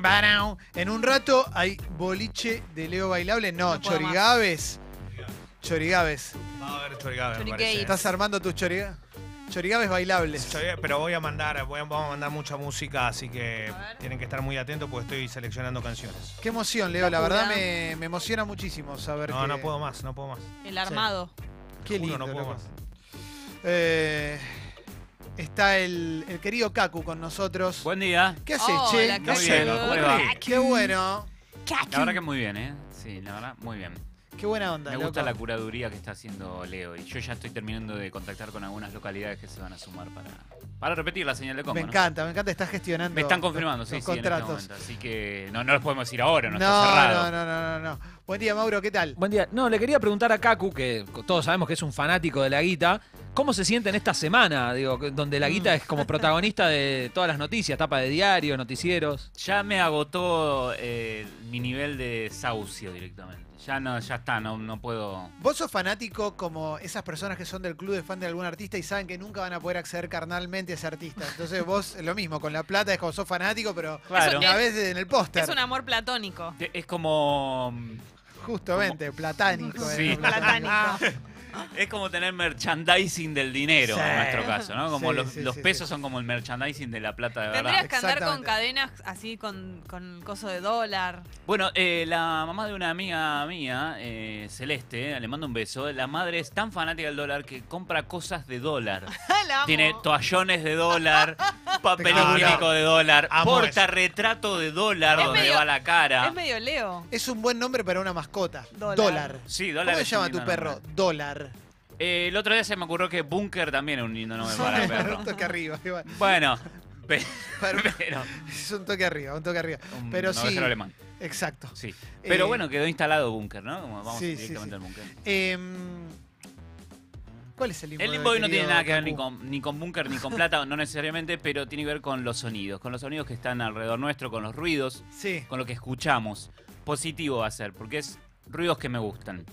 Pam. En un rato hay boliche de Leo bailable. No, No puedo más. chorigabes. Chorigabes. Va a haber chorigabe, me Chorigate. parece. ¿Estás armando tus chorigabes? Chorigabes bailables. Chorigabe, Pero voy a mandar, voy a, vamos a mandar mucha música, así que A ver. tienen que estar muy atentos porque estoy seleccionando canciones. Qué emoción, Leo. La verdad me, me emociona muchísimo saber No, que... no puedo más, no puedo más. El armado. Qué Juro, lindo, no puedo loco. más. Eh, está el, el querido Kaku con nosotros. Buen día. ¿Qué haces, Hola, che? Kaku. ¿Qué Muy bien, haces? ¿cómo le va? Qué bueno. La verdad que muy bien, ¿eh? Sí, la verdad, muy bien. Qué buena onda, Me gusta loco. la curaduría que está haciendo Leo y yo ya estoy terminando de contactar con algunas localidades que se van a sumar para, para repetir la señal de combo. Me ¿no? encanta, me encanta. Estás gestionando. Me están confirmando, los sí, sí, en este contratos. momento. Así que no, no los podemos decir ahora, no, No, está cerrado. no, no, no, no, no. Buen día, Mauro. ¿Qué tal? Buen día. No, le quería preguntar a Kaku, que todos sabemos que es un fanático de la guita, ¿cómo se siente en esta semana? Digo, donde la guita es como protagonista de todas las noticias, tapa de diario, noticieros. Ya me agotó eh, mi nivel de saucio directamente. Ya no, ya está, no, no puedo. ¿Vos sos fanático como esas personas que son del club de fan de algún artista y saben que nunca van a poder acceder carnalmente a ese artista? Entonces vos, lo mismo, con La Plata es como sos fanático, pero Claro. una vez en el póster. Es un amor platónico. Es como. Justamente, platánico. Sí. eh, Platánico. Es como tener merchandising del dinero Sí. en nuestro caso, ¿no? Como Sí, los, sí, los sí, pesos sí. son como el merchandising de la plata de verdad. Tendrías que andar con cadenas así con, con coso de dólar. Bueno, eh, la mamá de una amiga mía, eh, Celeste, eh, le mando un beso. La madre es tan fanática del dólar que compra cosas de dólar. La amo. Tiene toallones de dólar, papel higiénico de dólar, Amo portarretrato de dólar Es donde medio- va la cara. Es medio Leo. Es un buen nombre para una mascota. Dólar. Dólar. Sí, ¿Cómo dólar. se es llama tu perro? Dólar. Eh, el otro día se me ocurrió que Bunker también es un lindo nombre para perro. un toque arriba. igual. Bueno, pe- Para- pero. Es un toque arriba, un toque arriba. un Pero sí. alemán. Exacto. Sí. Pero Eh, bueno, quedó instalado Bunker, ¿no? Como vamos sí, sí, directamente sí. al Bunker. Em, ¿Cuál es el limbo? El limbo hoy no tiene nada que ver ni Capu? con, ni con búnker ni con plata, no necesariamente, pero tiene que ver con los sonidos, con los sonidos que están alrededor nuestro, con los ruidos, Sí. con lo que escuchamos. Positivo va a ser, porque es ruidos que me gustan.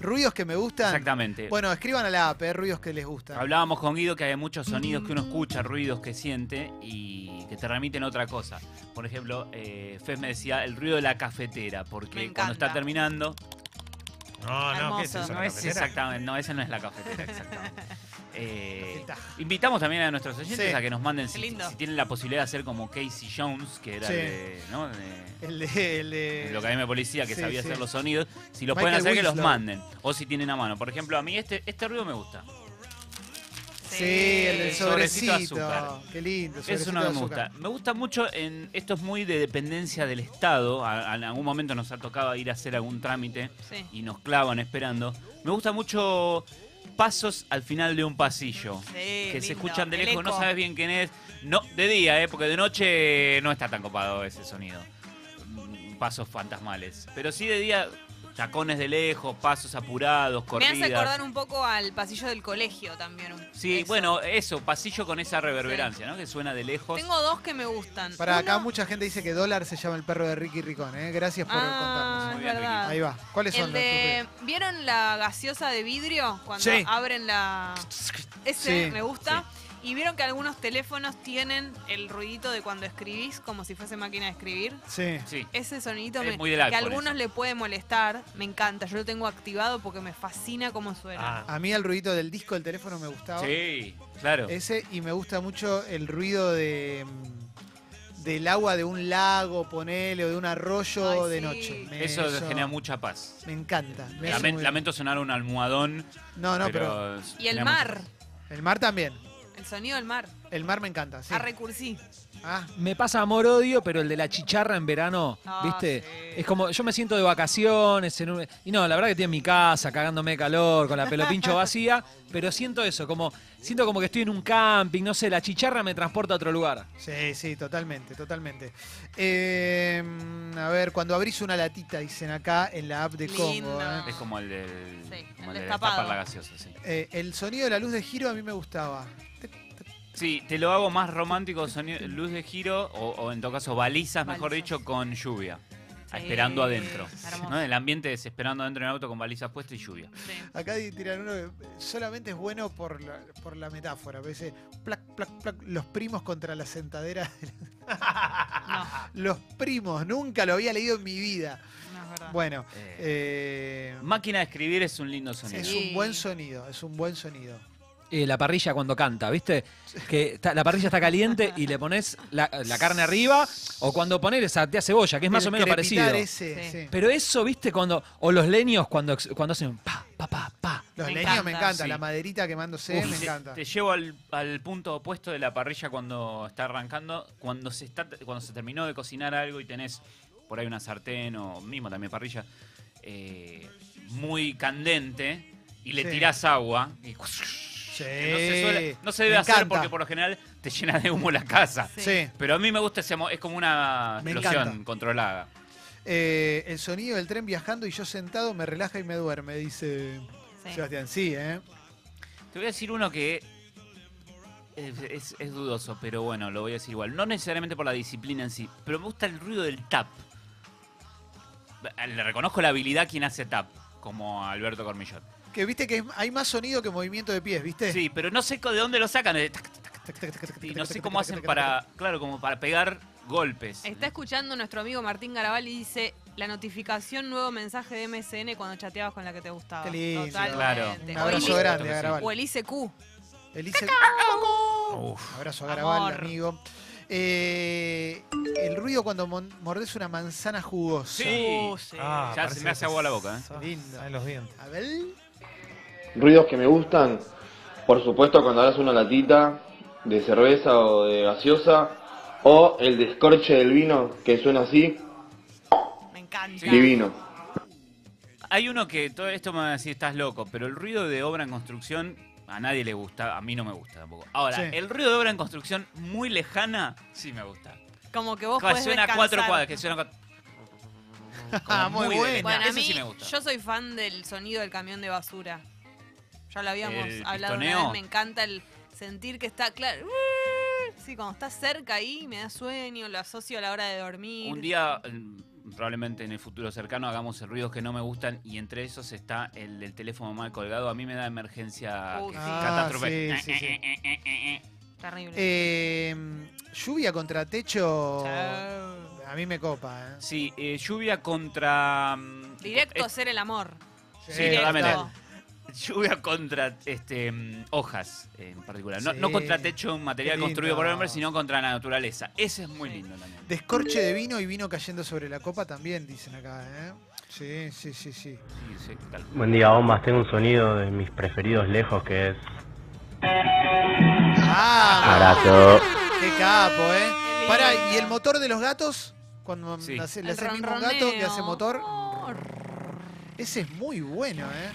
Ruidos que me gustan. Exactamente. Bueno, escriban a la app, eh, ruidos que les gustan. Hablábamos con Guido que hay muchos sonidos que uno escucha, ruidos que siente y que te remiten a otra cosa. Por ejemplo, eh, Fez me decía el ruido de la cafetera, porque cuando está terminando, No, no, ¿qué es eso? no ¿La es cafetera? exactamente, no, esa no es la cafetera, exactamente. Eh, invitamos también a nuestros oyentes Sí. a que nos manden si, tienen la posibilidad de hacer como Casey Jones, que era Sí. de, ¿no? de- El de. El la Academia de Policía, que sí, sabía hacer los sonidos. Si los Michael pueden hacer, que los manden. O si tienen a mano. Por ejemplo, a mí este, este ruido me gusta. Sí, el del Sobrecito sobrecito. azúcar. Qué lindo. Eso no me gusta. Me gusta mucho, en esto es muy de dependencia del Estado. En algún momento nos ha tocado ir a hacer algún trámite Sí. y nos clavan esperando. Me gusta mucho pasos al final de un pasillo. Sí, que se escuchan de lejos, no sabes bien quién es. No, de día, ¿eh? porque de noche no está tan copado ese sonido. Mm, Pasos fantasmales. Pero sí de día, tacones de lejos, pasos apurados, Me corridas. hace acordar un poco al pasillo del colegio también. Sí, eso. bueno, eso, pasillo con esa reverberancia, ¿no? Que suena de lejos. Tengo dos que me gustan. Para acá mucha gente dice que dólar se llama el perro de Ricky Ricón, ¿eh? Gracias por Ah, contarnos. es Muy bien. Ricky. Ahí va. ¿Cuáles son los de, ¿Vieron la gaseosa de vidrio? Cuando Sí. abren la... Ese Sí, me gusta. Y vieron que algunos teléfonos tienen el ruidito de cuando escribís, como si fuese máquina de escribir. Sí. Sí. Ese sonidito Es me- muy que a algunos le puede molestar. Me encanta. Yo lo tengo activado porque me fascina cómo suena. Ah, A mí el ruidito del disco del teléfono me gustaba. Sí, claro. Ese y me gusta mucho el ruido de mm, del agua de un lago, ponele, o de un arroyo Ay, de sí. noche. Me- Eso, genera mucha paz. Me encanta. me lamento sonar un almohadón, No, no, pero, pero... y el mar. el mar también. El sonido del mar. El mar me encanta, sí. A recursí. Ah, Me pasa amor-odio, pero el de la chicharra en verano, Ah, ¿viste? sí. Es como, yo me siento de vacaciones, en un- y no, la verdad que estoy en mi casa, cagándome de calor, con la pelo pincho vacía, pero siento eso, como, siento como que estoy en un camping, no sé, la chicharra me transporta a otro lugar. sí, sí, totalmente, totalmente. Eh, a ver, cuando abrís una latita, dicen acá en la app de Congo. ¿eh? Es como el del... Sí, como el el de destapado. destapar la gaseosa, sí. Eh, el sonido de la luz de giro a mí me gustaba. Sí, te lo hago más romántico, sonido, luz de giro, o, o en todo caso balizas, mejor Balizas. dicho, con lluvia. Sí, Esperando adentro. ¿no? El ambiente es esperando adentro en el auto con balizas puestas y lluvia. Sí. Acá tiran uno que solamente es bueno por la, por la metáfora. plac, plac, plac, los primos contra la sentadera. No, Los primos, nunca lo había leído en mi vida. no. Bueno, Eh, eh, Máquina de escribir es un lindo sonido. es un buen sonido, es un buen sonido. Eh, la parrilla cuando canta, ¿viste? Que está- la parrilla está caliente y le pones la, la carne arriba o cuando pones saltea cebolla, que es más El o menos parecido. Sí. sí. Pero eso, ¿viste? Cuando o los leños cuando ex- cuando hacen pa pa pa pa. Los Me leños me encanta. encanta, Sí. la maderita quemándose Uf, me te- encanta. Te, llevo al, al punto opuesto de la parrilla cuando está arrancando. Cuando se está cuando se terminó de cocinar algo y tenés por ahí una sartén o mismo también parrilla eh, muy candente y le Sí. tirás agua y que no, se suele- no se debe me hacer encanta. porque por lo general te llena de humo la casa. Sí. Sí. Pero a mí me gusta ese mo- es como una Me explosión encanta. controlada. Eh, el sonido del tren viajando y yo sentado me relaja y me duerme, dice Sí. Sebastián. Sí, ¿eh? Te voy a decir uno que es, es- es dudoso, pero bueno, lo voy a decir igual. No necesariamente por la disciplina en sí, pero me gusta el ruido del tap. Le reconozco la habilidad a quien hace tap, como a Alberto Cormillot. Que viste que hay más sonido que movimiento de pies, ¿viste? Sí, pero no sé de dónde lo sacan. y tac, no sé cómo hacen para, claro, como para pegar golpes. Está escuchando nuestro amigo Martín Garabal y dice la notificación, nuevo mensaje de MSN cuando chateabas con la que te gustaba. Qué lindo. Totalmente. Claro. Un O abrazo el- grande a Garabal. O el ICQ. Elise- Uf. Abrazo a Garabal, Amor. amigo. Eh, el ruido cuando mordes una manzana jugosa. Sí. Uh, sí. Ah, Ya se me hace agua la boca, ¿eh? Lindo. salen los dientes. A ver. Ruidos que me gustan, por supuesto cuando hagas una latita de cerveza o de gaseosa, o el descorche del vino que suena así, Me encanta. Divino. Hay uno que todo esto me va a decir, estás loco, pero el ruido de obra en construcción a nadie le gusta, a mí no me gusta tampoco. Ahora, Sí. el ruido de obra en construcción muy lejana, sí me gusta. Como que vos Que podés suena descansar. cuatro cuadras, que suena cuatro- Ah, como muy de bueno. a mí, sí me gusta. yo soy fan del sonido del camión de basura. Ya lo habíamos ¿El hablado una vez, me encanta el sentir que está claro. Sí, cuando está cerca ahí me da sueño, lo asocio a la hora de dormir. Un día, probablemente en el futuro cercano, hagamos ruidos que no me gustan y entre esos está el del teléfono mal colgado. A mí me da emergencia, Uh, sí. Catástrofe. sí, sí, sí. Terrible. Eh, lluvia contra techo. Chao. A mí me copa, ¿eh? Sí, eh, lluvia contra... mm, Directo a eh, ser el amor. Sí, Directo. Lluvia contra este, mm, hojas en particular. No, Sí. no contra techo, un material Qué construido por el hombre, lindo. sino contra la naturaleza. Ese es muy Sí. lindo también. Descorche de vino y vino cayendo sobre la copa también, dicen acá, ¿eh? Sí, sí, sí, sí. Sí, sí, tal. Buen día, bombas. Tengo un sonido de mis preferidos lejos que es. ¡Ah! Abrazo. ¡Qué capo, eh! Qué Pará, lindo. ¿y el motor de los gatos? Cuando Sí. hace- le El hace el mismo ronroneo. gato que hace motor. Ese es muy bueno, ¿eh?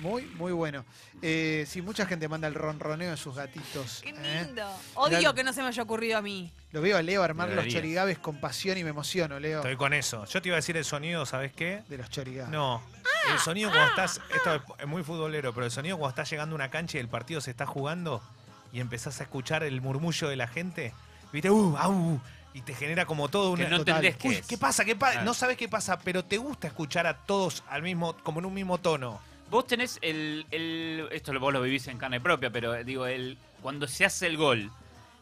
Muy, muy bueno. Eh, sí, mucha gente manda el ronroneo de sus gatitos. Qué ¿eh? lindo. Odio Mirá- que no se me haya ocurrido a mí. Lo veo a Leo armar los Debería. chorigabes con pasión y me emociono, Leo. Estoy con eso. Yo te iba a decir el sonido, ¿sabes qué? De los chorigabes. No. El sonido cuando estás. Esto es- muy futbolero, pero el sonido cuando estás llegando a una cancha y el partido se está jugando y empezás a escuchar el murmullo de la gente. ¿Viste? ¡Uh! ¡Au! Y te genera como todo una. Que no total. entendés qué Uy. ¿qué pasa? ¿Qué pasa? Claro. No sabes qué pasa, pero te gusta escuchar a todos al mismo, como en un mismo tono. Vos tenés el, el- Esto lo- vos lo vivís en carne propia, pero eh, digo, el cuando se hace el gol,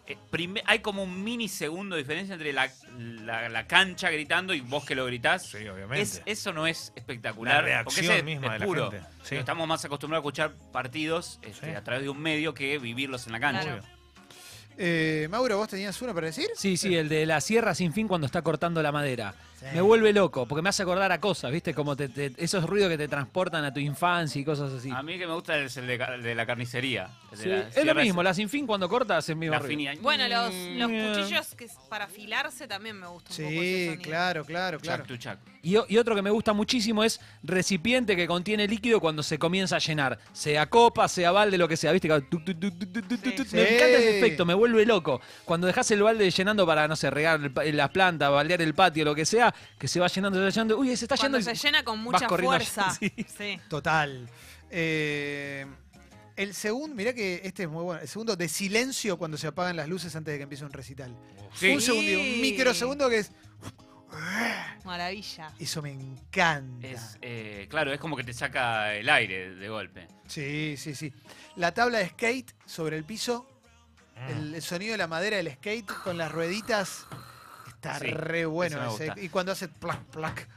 eh, prime- hay como un minisegundo de diferencia entre la, la- la cancha gritando y vos que lo gritás. Sí, obviamente. Es- eso no es espectacular. La porque reacción ese misma es de la puro. gente, sí. Estamos más acostumbrados a escuchar partidos este, Sí. a través de un medio que vivirlos en la cancha. Claro. Eh, Mauro, ¿vos tenías uno para decir? Sí, sí, el de la sierra sin fin cuando está cortando la madera. Sí. Me vuelve loco, porque me hace acordar a cosas, ¿viste? Como te- te- esos ruidos que te transportan a tu infancia y cosas así. A mí que me gusta es el de, ca- el de la carnicería. el de Sí, la es lo mismo, la sin fin cuando corta hace el mismo la ruido. finia. Bueno, los, los cuchillos que es para afilarse también me gustan un poco ese Sí, claro, claro, claro. Chac tu chac. Y, otro que me gusta muchísimo es recipiente que contiene líquido cuando se comienza a llenar. Sea copa, sea balde, lo que sea. ¿Viste? Tu, tu, tu, Sí. Sí. Me encanta ese efecto, me vuelve loco. Cuando dejas el balde llenando para, no sé, regar las plantas, baldear el patio, lo que sea, que se va llenando, se va llenando. Uy, se está Cuando yendo. se llena con mucha fuerza. allá, sí. Sí. Total. Eh, el segundo, mirá que este es muy bueno. El segundo de silencio cuando se apagan las luces antes de que empiece un recital. Sí. Un segundo, un microsegundo que es. Maravilla. Eso me encanta. Es, eh, claro, es como que te saca el aire de golpe. Sí, sí, sí. La tabla de skate sobre el piso, Mm. el, el sonido de la madera del skate con las rueditas. Está Sí, re bueno ese gusta. Y cuando hace plac, plac,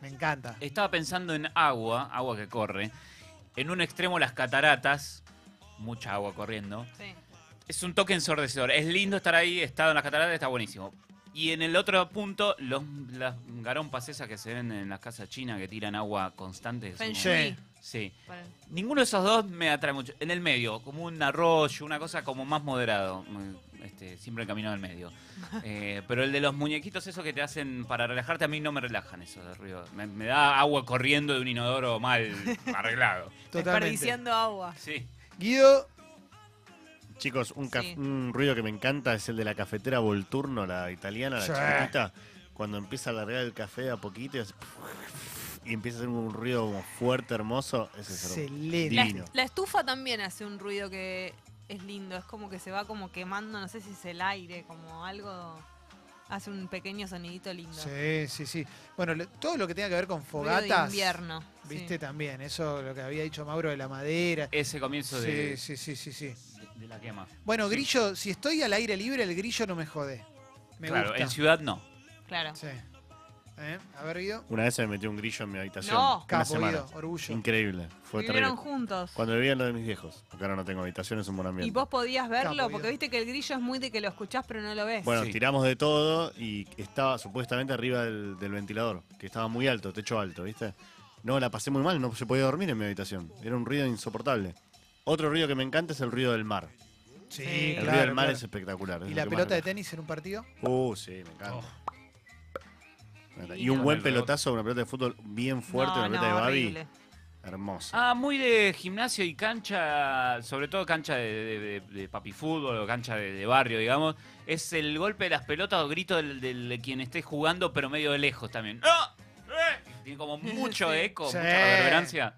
me encanta. Estaba pensando en agua, agua que corre. En un extremo las cataratas, mucha agua corriendo. Sí. Es un toque ensordecedor. Es lindo estar ahí, estado en las cataratas, está buenísimo. Y en el otro punto, los, las garompas esas que se ven en las casas chinas que tiran agua constante. Feng Shui. Sí. Ninguno de esos dos me atrae mucho. En el medio, como un arroyo, una cosa como más moderado. Este, siempre el camino del medio. Eh, pero el de los muñequitos, esos que te hacen para relajarte, a mí no me relajan esos de ruido. Me, me da agua corriendo de un inodoro mal arreglado. Totalmente. Desperdiciando agua. Sí. Guido, Chicos, un, caf- Sí. un ruido que me encanta es el de la cafetera Volturno, la italiana, la Sí. chiquita. Cuando empieza a alargar el café de a poquito y, hace y empieza a hacer un ruido como fuerte, hermoso. Ese es excelente. La, la estufa también hace un ruido que es lindo. Es como que se va como quemando, no sé si es el aire, como algo. Hace un pequeño sonidito lindo. Sí, sí, sí. Bueno, le- todo lo que tenga que ver con Ruido de fogatas. invierno. Viste sí. también, eso lo que había dicho Mauro de la madera. Ese comienzo de, Sí, sí, sí, sí, de- de la quema. Bueno, grillo, si estoy al aire libre, el grillo no me jode. Me claro, gusta. en ciudad no. Claro. Sí. ¿Eh? A ver, Guido. Una vez se me metió un grillo en mi habitación. No. Una Capo, semana. Guido, orgullo. Increíble. Fue Vivieron terrible. juntos. Cuando vivía en lo de mis viejos. Porque ahora no tengo habitación, es un buen ambiente. Y vos podías verlo, Capo, porque Guido. viste que el grillo es muy de que lo escuchás pero no lo ves. Bueno, Sí. tiramos de todo y estaba supuestamente arriba del, del ventilador, que estaba muy alto, techo alto, ¿viste? No, la pasé muy mal, no se podía dormir en mi habitación. Era un ruido insoportable. Otro ruido que me encanta es el ruido del mar. Sí, El ruido del mar claro. es espectacular. es ¿Y lo la que más pelota de relaja. tenis en un partido? Uh, sí, me encanta. Y un buen pelotazo, una pelota de fútbol bien fuerte, No, una pelota no, de Babi. horrible. Hermosa. Ah, muy de gimnasio y cancha, sobre todo cancha de, de, de- de papi fútbol o cancha de, de barrio, digamos. Es el golpe de las pelotas o grito del, del- de quien esté jugando, pero medio de lejos también. ¡Ah! ¡Eh! Tiene como mucho Sí. eco, Sí. mucha reverberancia.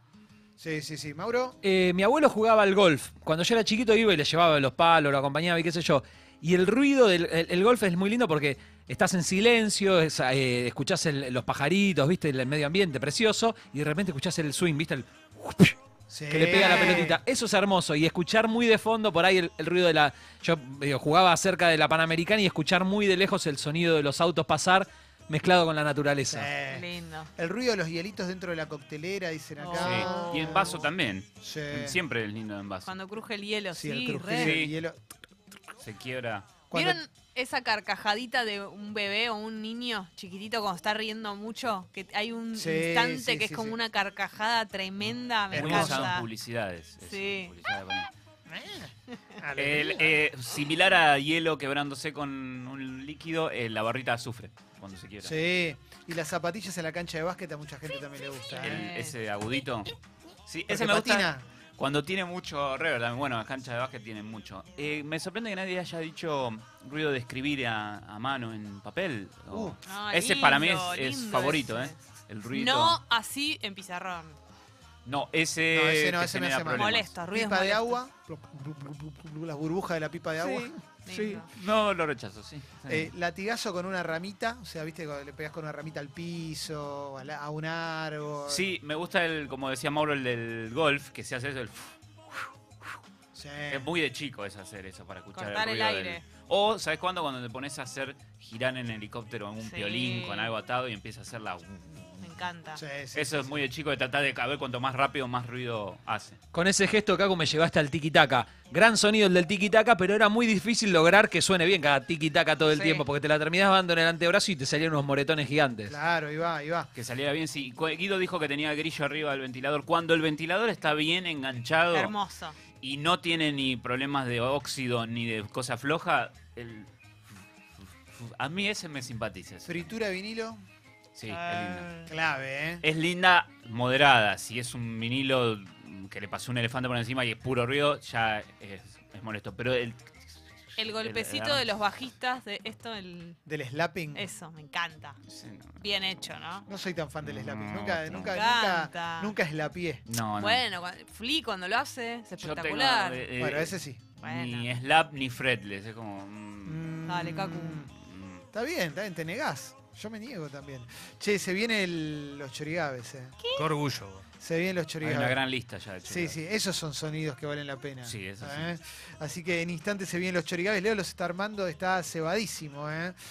Sí, sí, sí. Mauro. Eh, mi abuelo jugaba al golf. Cuando yo era chiquito iba y le llevaba los palos, lo acompañaba y qué sé yo. Y el ruido del el, el golf es muy lindo porque estás en silencio, es, eh, escuchás el- los pajaritos, viste, el, medio ambiente precioso, y de repente escuchás el swing, viste, el Sí. que le pega la pelotita. Eso es hermoso. Y escuchar muy de fondo por ahí el, el ruido de la. Yo digo, jugaba cerca de la Panamericana y escuchar muy de lejos el sonido de los autos pasar mezclado con la naturaleza. Sí. Lindo. El ruido de los hielitos dentro de la coctelera, dicen acá. Sí. Y en vaso también. Sí. Siempre es lindo en vaso. Cuando cruje el hielo, Sí, sí, el crujir re. del hielo. Se quiebra. Cuando- ¿Vieron esa carcajadita de un bebé o un niño chiquitito cuando está riendo mucho? Que hay un Sí, instante sí, que sí, es como sí. una carcajada tremenda, me Muy usadas encanta. publicidades. eso, Sí. El, eh, similar a hielo quebrándose con un líquido, eh, la barrita de azufre cuando se quiebra. Sí. Y las zapatillas en la cancha de básquet a mucha gente también le gusta. El- ¿eh? ese agudito. Sí, Porque ese me gusta. patina. Cuando tiene mucho reverb, también. bueno, las canchas de básquet tienen mucho. Eh, me sorprende que nadie haya dicho ruido de escribir a, a mano en papel. o- Uh. Ah, ese para mí es, lindo, es lindo favorito, ese. ¿eh? El ruido. No así en pizarrón. No, ese, No, ese no, te ese me genera hace mal. problemas. Molesto, ruidos Pipa de agua. Las burbujas de la pipa de agua. Sí. No lo rechazo, sí. sí. Eh, latigazo con una ramita, o sea, viste, cuando le pegas con una ramita al piso, a, la- a un árbol. Sí, me gusta el, como decía Mauro, el del golf, que se hace eso, el Sí. Es muy de chico es hacer eso para escuchar Cortar el ruido del- aire. O, ¿sabes cuándo? Cuando te pones a hacer girar en helicóptero en un Sí. piolín con algo atado y empieza a hacer la... Me encanta. Sí, sí, Eso es muy de chico de tratar de caber cuanto más rápido más ruido hace. Con ese gesto, Caco, me llevaste al tiki-taka. Gran sonido el del tiki-taka, pero era muy difícil lograr que suene bien cada tiki-taka todo el Sí. tiempo, porque te la terminabas dando en el antebrazo y te salían unos moretones gigantes. Claro, ahí va, ahí va. Que saliera bien. Sí, Cu- Guido dijo que tenía grillo arriba del ventilador. Cuando el ventilador está bien enganchado Hermoso. y no tiene ni problemas de óxido ni de cosa floja, el... a mí ese me simpatiza. ese. Fritura de vinilo, Sí, es lindo. clave, ¿eh? Es linda, moderada. Si es un vinilo que le pasó un elefante por encima y es puro ruido, ya es, es molesto. Pero el, El golpecito el- de los bajistas de esto, el... Del slapping. eso, me encanta. sí, no. Bien hecho, ¿no? No soy tan fan del slapping. No, nunca, no. nunca, nunca, nunca slapié. No, no. Bueno, Flea cuando lo hace, es Yo tengo, espectacular. eh, eh, Bueno, ese sí. Bueno. Ni slap ni fretless. Es como. mm, Dale, Cacu. mm. Está bien, está bien, te negás. Yo me niego también. Che, se vienen los chorigabes, eh. Qué orgullo. Se vienen los Hay chorigabes. una gran lista ya de Sí, sí, esos son sonidos que valen la pena. Sí, eso sí. ¿eh? Así que en instantes se vienen los chorigabes. Leo los está armando, está cebadísimo. ¿eh?